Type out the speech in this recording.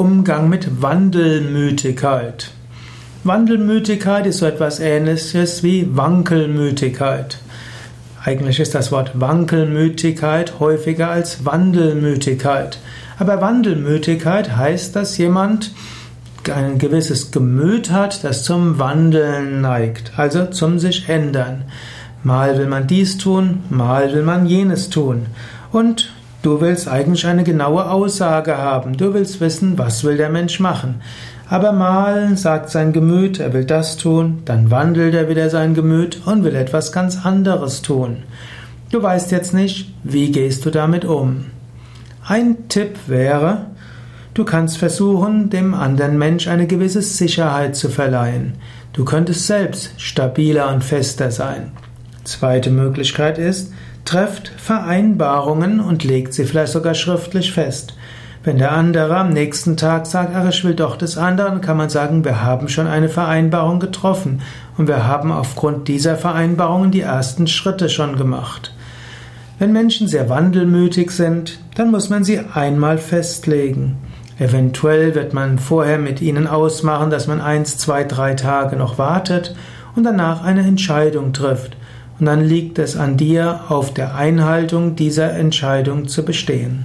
Umgang mit Wandelmütigkeit. Wandelmütigkeit ist so etwas ähnliches wie Wankelmütigkeit. Eigentlich ist das Wort Wankelmütigkeit häufiger als Wandelmütigkeit. Aber Wandelmütigkeit heißt, dass jemand ein gewisses Gemüt hat, das zum Wandeln neigt, also zum sich ändern. Mal will man dies tun, mal will man jenes tun. Und Du willst eigentlich eine genaue Aussage haben. Du willst wissen, was will der Mensch machen. Aber mal sagt sein Gemüt, er will das tun, dann wandelt er wieder sein Gemüt und will etwas ganz anderes tun. Du weißt jetzt nicht, wie gehst du damit um. Ein Tipp wäre, du kannst versuchen, dem anderen Mensch eine gewisse Sicherheit zu verleihen. Du könntest selbst stabiler und fester sein. Zweite Möglichkeit ist, trefft Vereinbarungen und legt sie vielleicht sogar schriftlich fest. Wenn der andere am nächsten Tag sagt, ach, ich will doch des anderen, kann man sagen, wir haben schon eine Vereinbarung getroffen und wir haben aufgrund dieser Vereinbarungen die ersten Schritte schon gemacht. Wenn Menschen sehr wandelmütig sind, dann muss man sie einmal festlegen. Eventuell wird man vorher mit ihnen ausmachen, dass man eins, zwei, drei Tage noch wartet und danach eine Entscheidung trifft. Und dann liegt es an dir, auf der Einhaltung dieser Entscheidung zu bestehen.